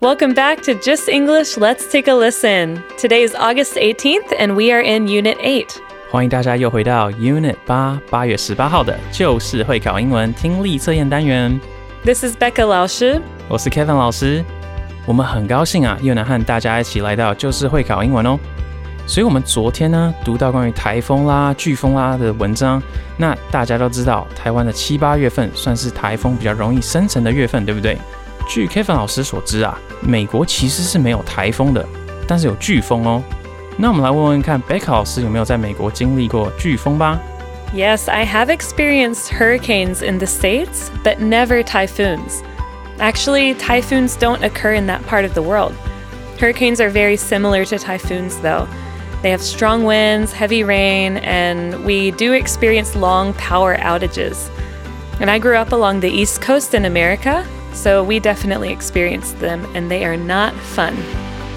Welcome back to Just English. Let's take a listen. Today is August 18th, and we are in Unit 8. 欢迎大家又回到 Unit 八八月十八号的就是会考英文听力测验单元。This is Becca 老师。我是 Kevin 老师，我们很高兴啊，又能和大家一起来到就是会考英文哦。所以，我们昨天呢读到关于台风啦、飓风啦的文章，那大家都知道，台湾的七八月份算是台风比较容易生成的月份，对不对？据 Kevin 老师所知啊，美国其实是没有台风的，但是有飓风哦。那我们来问问看，Becca 老师有没有在美国经历过飓风吧？ Yes, I have experienced hurricanes in the States, but never typhoons. Actually, typhoons don't occur in that part of the world. Hurricanes are very similar to typhoons, though. They have strong winds, heavy rain, and we do experience long power outages. And I grew up along the East Coast in America, so we definitely experienced them, and they are not fun.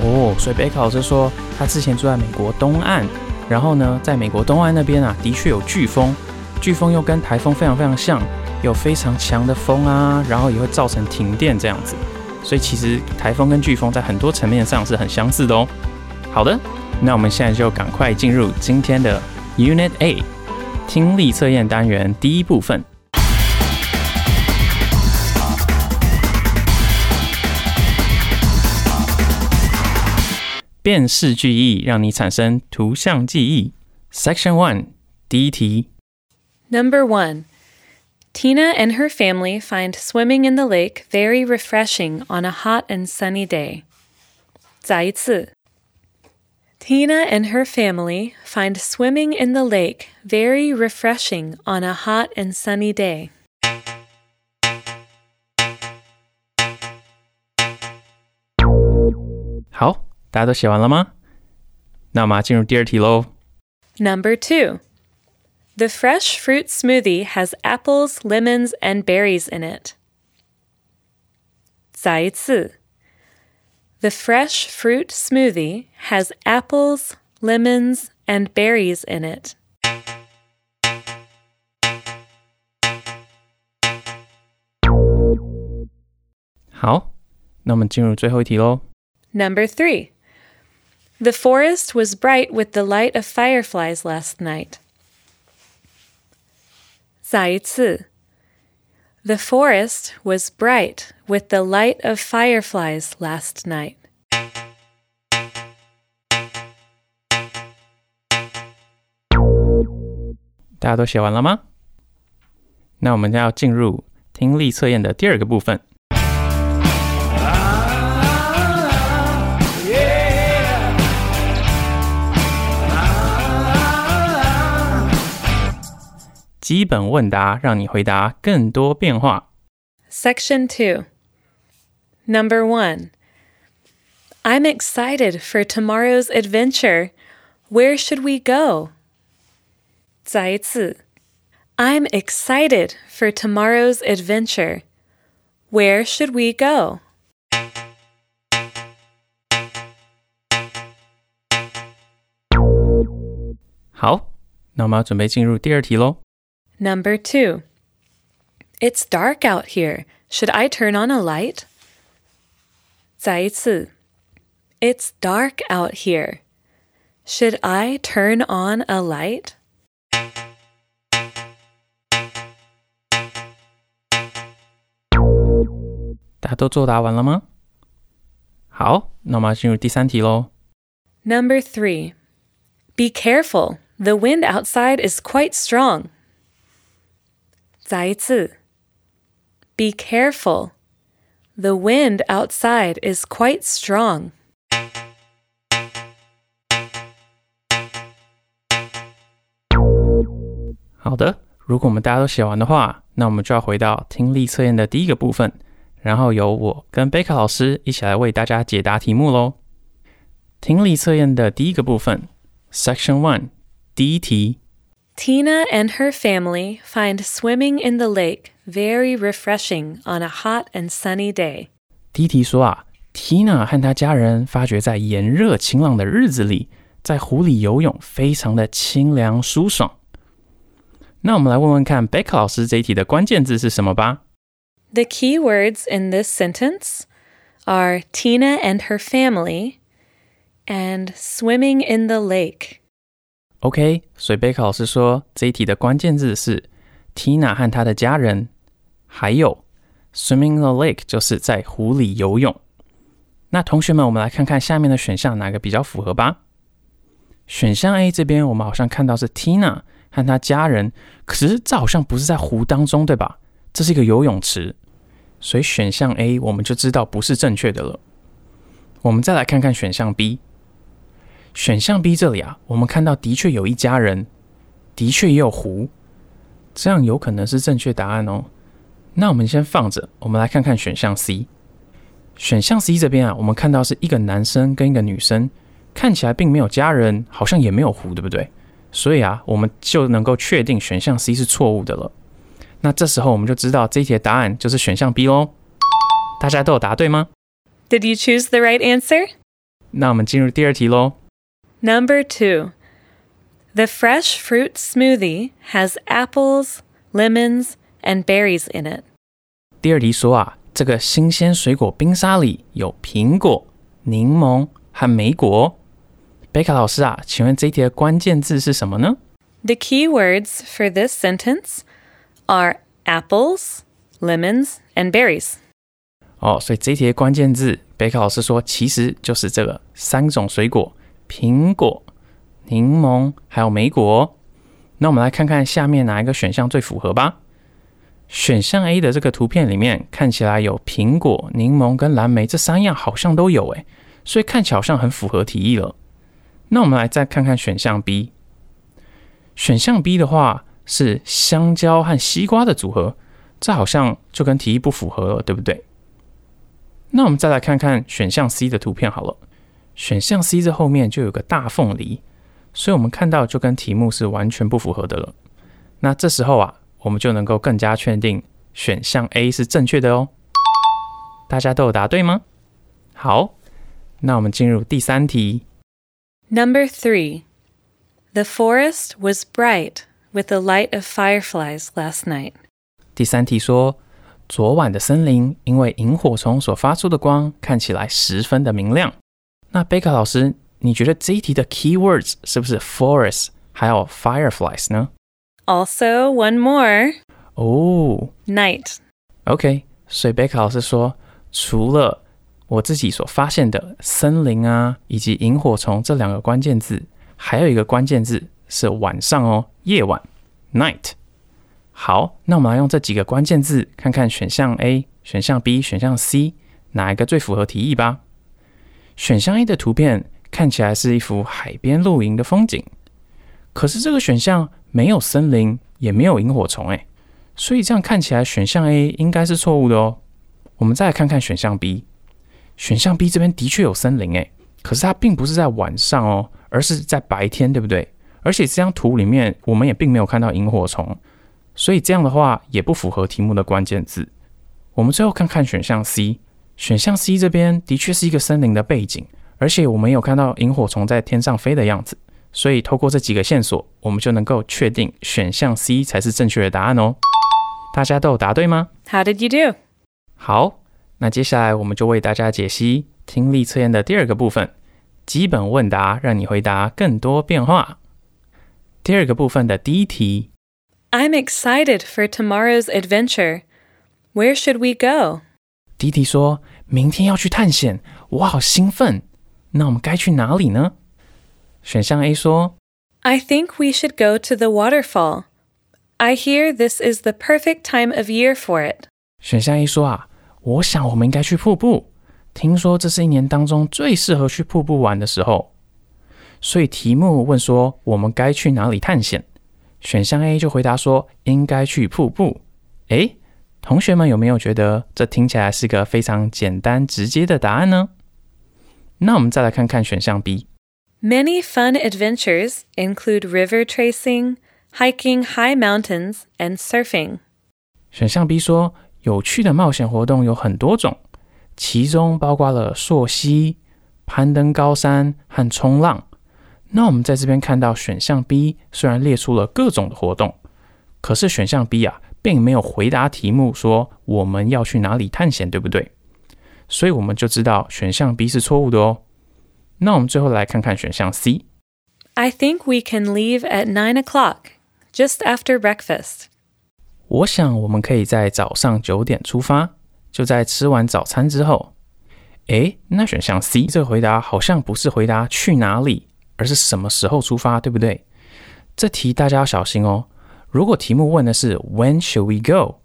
哦，所以贝克老师说，他之前住在美国东岸，然后呢，在美国东岸那边啊，的确有飓风，飓风又跟台风非常非常像，有非常强的风啊，然后也会造成停电这样子。所以其实台风跟飓风在很多层面上是很相似的哦。好的，那我们现在就赶快进入今天的 Unit A 听力测验单元第一部分。辨识句意，让你产生图像记忆。Section One，第一题。 Number one Tina and her family find swimming in the lake very refreshing on a hot and sunny day. 再一次 Tina and her family find swimming in the lake very refreshing on a hot and sunny day. 大家都写完了吗？那我们要进入第二题喽。 Number two. The fresh fruit smoothie has apples, lemons, and berries in it. 再一次 The fresh fruit smoothie has apples, lemons, and berries in it. 好，那我们进入最后一题喽。 Number three. The forest was bright with the light of fireflies last night. 再一次 The forest was bright with the light of fireflies last night. 大家都写完了吗？那我们要进入听力测验的第二个部分。 基本问答，让你回答更多变化。 Section 2. Number 1. I'm excited for tomorrow's adventure. Where should we go? 再一次 I'm excited for tomorrow's adventure. Where should we go? 好，那我们要准备进入第二题喽。Number 2. It's dark out here. Should I turn on a light? 再一次 It's dark out here. Should I turn on a light? 大家都作答完了吗？好，那我们要进入第三题喽。Number 3. Be careful. The wind outside is quite strong. 再一次 Be careful. The wind outside is quite strong. 好的，如果我们大家都写完的话，那我们就要回到听力测验的第一个部分，然后由我跟贝卡老师一起来为大家解答题目喽。听力测验的第一个部分，Section One，第一题。Tina and her family find swimming in the lake very refreshing on a hot and sunny day. 第一题说啊，Tina 和她家人发觉在炎热晴朗的日子里，在湖里游泳非常的清凉舒爽。那我们来问问看贝卡老师这一题的关键字是什么吧。 The key words in this sentence are Tina and her family and swimming in the lake. OK，所以贝卡老师说这一题的关键字是 Tina 和她的家人，还有 swimming in the lake 就是在湖里游泳。那同学们，我们来看看下面的选项哪个比较符合吧。选项 A 这边我们好像看到是 Tina 和她家人，可是这好像不是在湖当中，对吧？这是一个游泳池，所以选项 A 我们就知道不是正确的了。我们再来看看选项 B。选项 B 这里啊，我们看到的确有一家人，的确也有湖，这样有可能是正确答案哦。那我们先放着，我们来看看选项 C。选项 C 这边啊，我们看到是一个男生跟一个女生，看起来并没有家人，好像也没有湖，对不对？所以啊，我们就能够确定选项 C 是错误的了。那这时候我们就知道这一题的答案就是选项 B 喽。大家都有答对吗？Did you choose the right answer? 那我们进入第二题喽。Number two. The fresh fruit smoothie has apples, lemons, and berries in it. 第二题说啊，这个新鲜水果冰沙里有苹果、柠檬和莓果。贝卡老师啊，请问这一题的关键字是什么呢？ The key words for this sentence are apples, lemons, and berries. 哦，所以这一题的关键字，贝卡老师说其实就是这个三种水果： 苹果、柠檬还有莓果。那我们来看看下面哪一个选项最符合吧。选项 A 的这个图片里面看起来有苹果、柠檬跟蓝莓这三样好像都有诶，所以看起来好像很符合题意了。那我们来再看看选项 B。选项 B 的话是香蕉和西瓜的组合，这好像就跟题意不符合了，对不对？那我们再来看看选项 C 的图片好了。选项 C 这后面就有个大凤梨，所以我们看到就跟题目是完全不符合的了。那这时候啊，我们就能够更加确定选项 A 是正确的哦。大家都有答对吗？好，那我们进入第三题。Number three. The forest was bright with the light of fireflies last night. 第三题说，昨晚的森林因为萤火虫所发出的光看起来十分的明亮。那贝卡老师，你觉得这一题的 keywords 是不是 forest 还有 fireflies 呢？Also, one more 哦、night. OK，所以贝卡老师说，除了我自己所发现的森林啊，以及萤火虫这两个关键字，还有一个关键字是晚上哦，夜晚 night。好，那我们来用这几个关键字看看选项 A、选项 B、选项 C 哪一个最符合题意吧。选项 A 的图片看起来是一幅海边露营的风景，可是这个选项没有森林，也没有萤火虫，诶，所以这样看起来选项 A 应该是错误的哦。我们再来看看选项 B，选项 B 这边的确有森林诶，可是它并不是在晚上哦，而是在白天，对不对？而且这张图里面我们也并没有看到萤火虫，所以这样的话也不符合题目的关键字。我们最后看看选项 C，选项 C 这边的确是一个森林的背景，而且我们有看到萤火虫在天上飞的样子，所以透过这几个线索，我们就能够确定选项 C 才是正确的答案哦。大家都有答对吗？How did you do? 好，那接下来我们就为大家解析听力测验的第二个部分——基本问答，让你回答更多变化。第二个部分的第一题，I'm excited for tomorrow's adventure. Where should we go? 第一题说明天要去探险，我好兴奋。那我们该去哪里呢？选项 A 说 I think we should go to the waterfall. I hear this is the perfect time of year for it. 选项 A 说啊，我想我们应该去瀑布。听说这是一年当中最适合去瀑布玩的时候。所以题目问说我们该去哪里探险？选项 A 就回答说应该去瀑布。诶，同学们有没有觉得这听起来是个非常简单直接的答案呢？那我们再来看看选项 B。Many fun adventures include river tracing, hiking high mountains, and surfing. 选项 B 说，有趣的冒险活动有很多种，其中包括了溯溪、攀登高山和冲浪。那我们在这边看到选项 B 虽然列出了各种的活动，可是选项 B 啊，并没有回答题目说我们要去哪里探险，对不对？所以我们就知道选项 B 是错误的哦。那我们最后来看看选项 C。I think we can leave at nine o'clock, just after breakfast. 我想我们可以在早上九点出发，就在吃完早餐之后。诶，那选项 C 这个回答好像不是回答去哪里，而是什么时候出发，对不对？这题大家要小心哦。如果题目问的是 When should we go，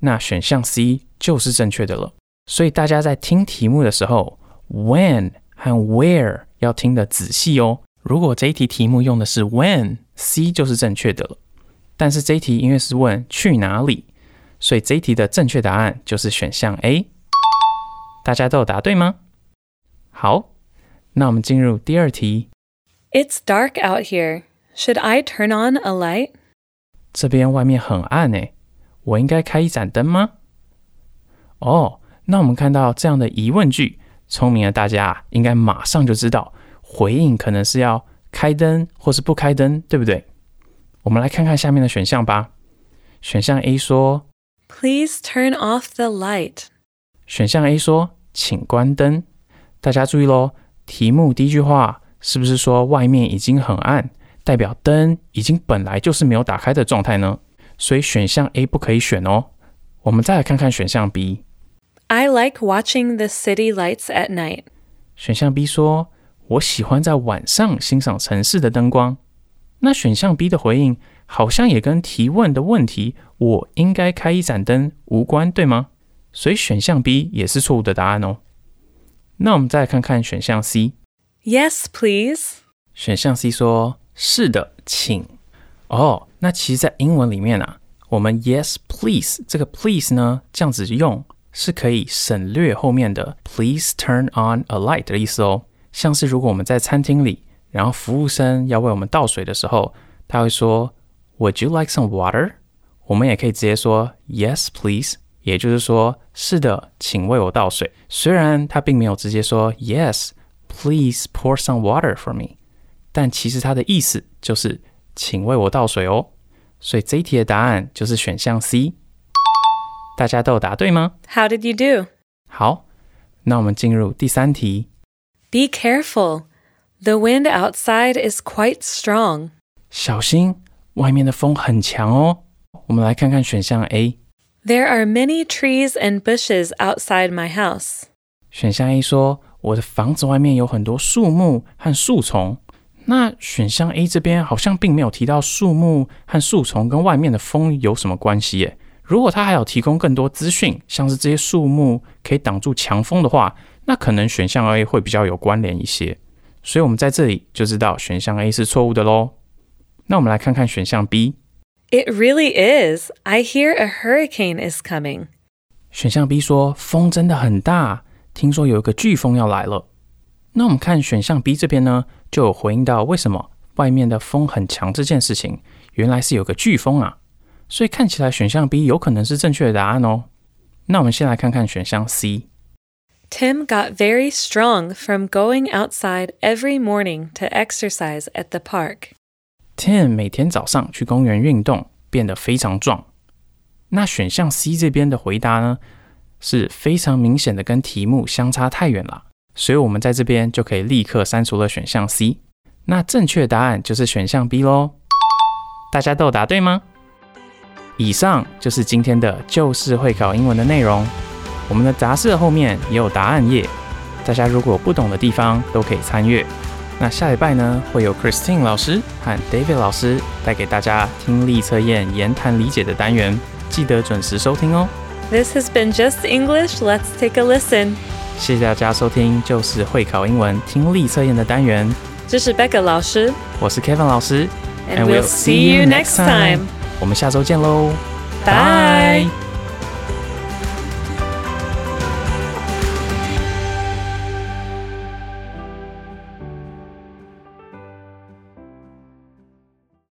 那选项 C 就是正确的了。所以大家在听题目的时候，When 和 Where 要听得仔细哦。如果这一题题目用的是 When，C 就是正确的了。但是这一题因为是问去哪里，所以这一题的正确答案就是选项 A。大家都有答对吗？好，那我们进入第二题。It's dark out here. Should I turn on a light? 这边外面很暗诶，我应该开一盏灯吗？哦，那我们看到这样的疑问句，聪明的大家啊应该马上就知道回应可能是要开灯或是不开灯，对不对？我们来看看下面的选项吧。选项 A 说，Please turn off the light. 选项 A 说，请关灯。大家注意喽，题目第一句话是不是说外面已经很暗，代表灯已经本来就是没有打开的状态呢？所以选项 A 不可以选哦。我们再来看看选项 B。I like watching the city lights at night. 选项 B 说，我喜欢在晚上欣赏城市的灯光。那选项 B 的回应好像也跟提问的问题“我应该开一盏灯”无关，对吗？所以选项 B 也是错误的答案哦。那我们再来看看选项 C。Yes, please. 选项 C 说：“是的，请。”哦，那其实，在英文里面啊，我们 Yes please 这个 please 呢，这样子用是可以省略后面的 Please turn on a light 的意思哦。像是如果我们在餐厅里，然后服务生要为我们倒水的时候，他会说 Would you like some water？我们也可以直接说 Yes please，也就是说是的，请为我倒水。虽然他并没有直接说 Yes。Please pour some water for me。但其实它的意思就是请为我倒水哦。所以这一题的答案就是选项 C。大家都有答对吗？ How did you do? 好，那我们进入第三题。 Be careful. The wind outside is quite strong. 小心，外面的风很强哦。我们来看看选项 A。 There are many trees and bushes outside my house. 选项 A 说，我的房子外面有很多树木和树丛。 那选项 A 这边好像并没有提到树木和树丛跟外面的风有什么关系耶。如果它还有提供更多资讯，像是这些树木可以挡住强风的话，那可能选项 A 会比较有关联一些。所以我们在这里就知道选项 A 是错误的喽。那我们来看看选项 B。It really is. I hear a hurricane is coming. 选项 B 说风真的很大，听说有一个飓风要来了。那我们看选项 B 这边呢，就有回应到为什么外面的风很强这件事情，原来是有个飓风啊，所以看起来选项 B 有可能是正确的答案哦。那我们先来看看选项 C。Tim got very strong from going outside every morning to exercise at the park. Tim 每天早上去公园运动，变得非常壮。那选项 C 这边的回答呢，是非常明显的跟题目相差太远了，所以我们在这边就可以立刻删除了选项 C。那正确答案就是选项 B 喽。大家都答对吗？以上就是今天的旧式会考英文的内容。我们的杂志后面也有答案页，大家如果不懂的地方都可以参阅。那下礼拜呢，会有 Christine 老师和 David 老师带给大家听力测验、言谈理解的单元，记得准时收听哦。This has been Just English. Let's take a listen. 谢谢大家收听，就是会考英文听力测验的单元。这是 Becca 老师我是 Kevin 老师 And we'll see you next time. 我们下周见喽，Bye.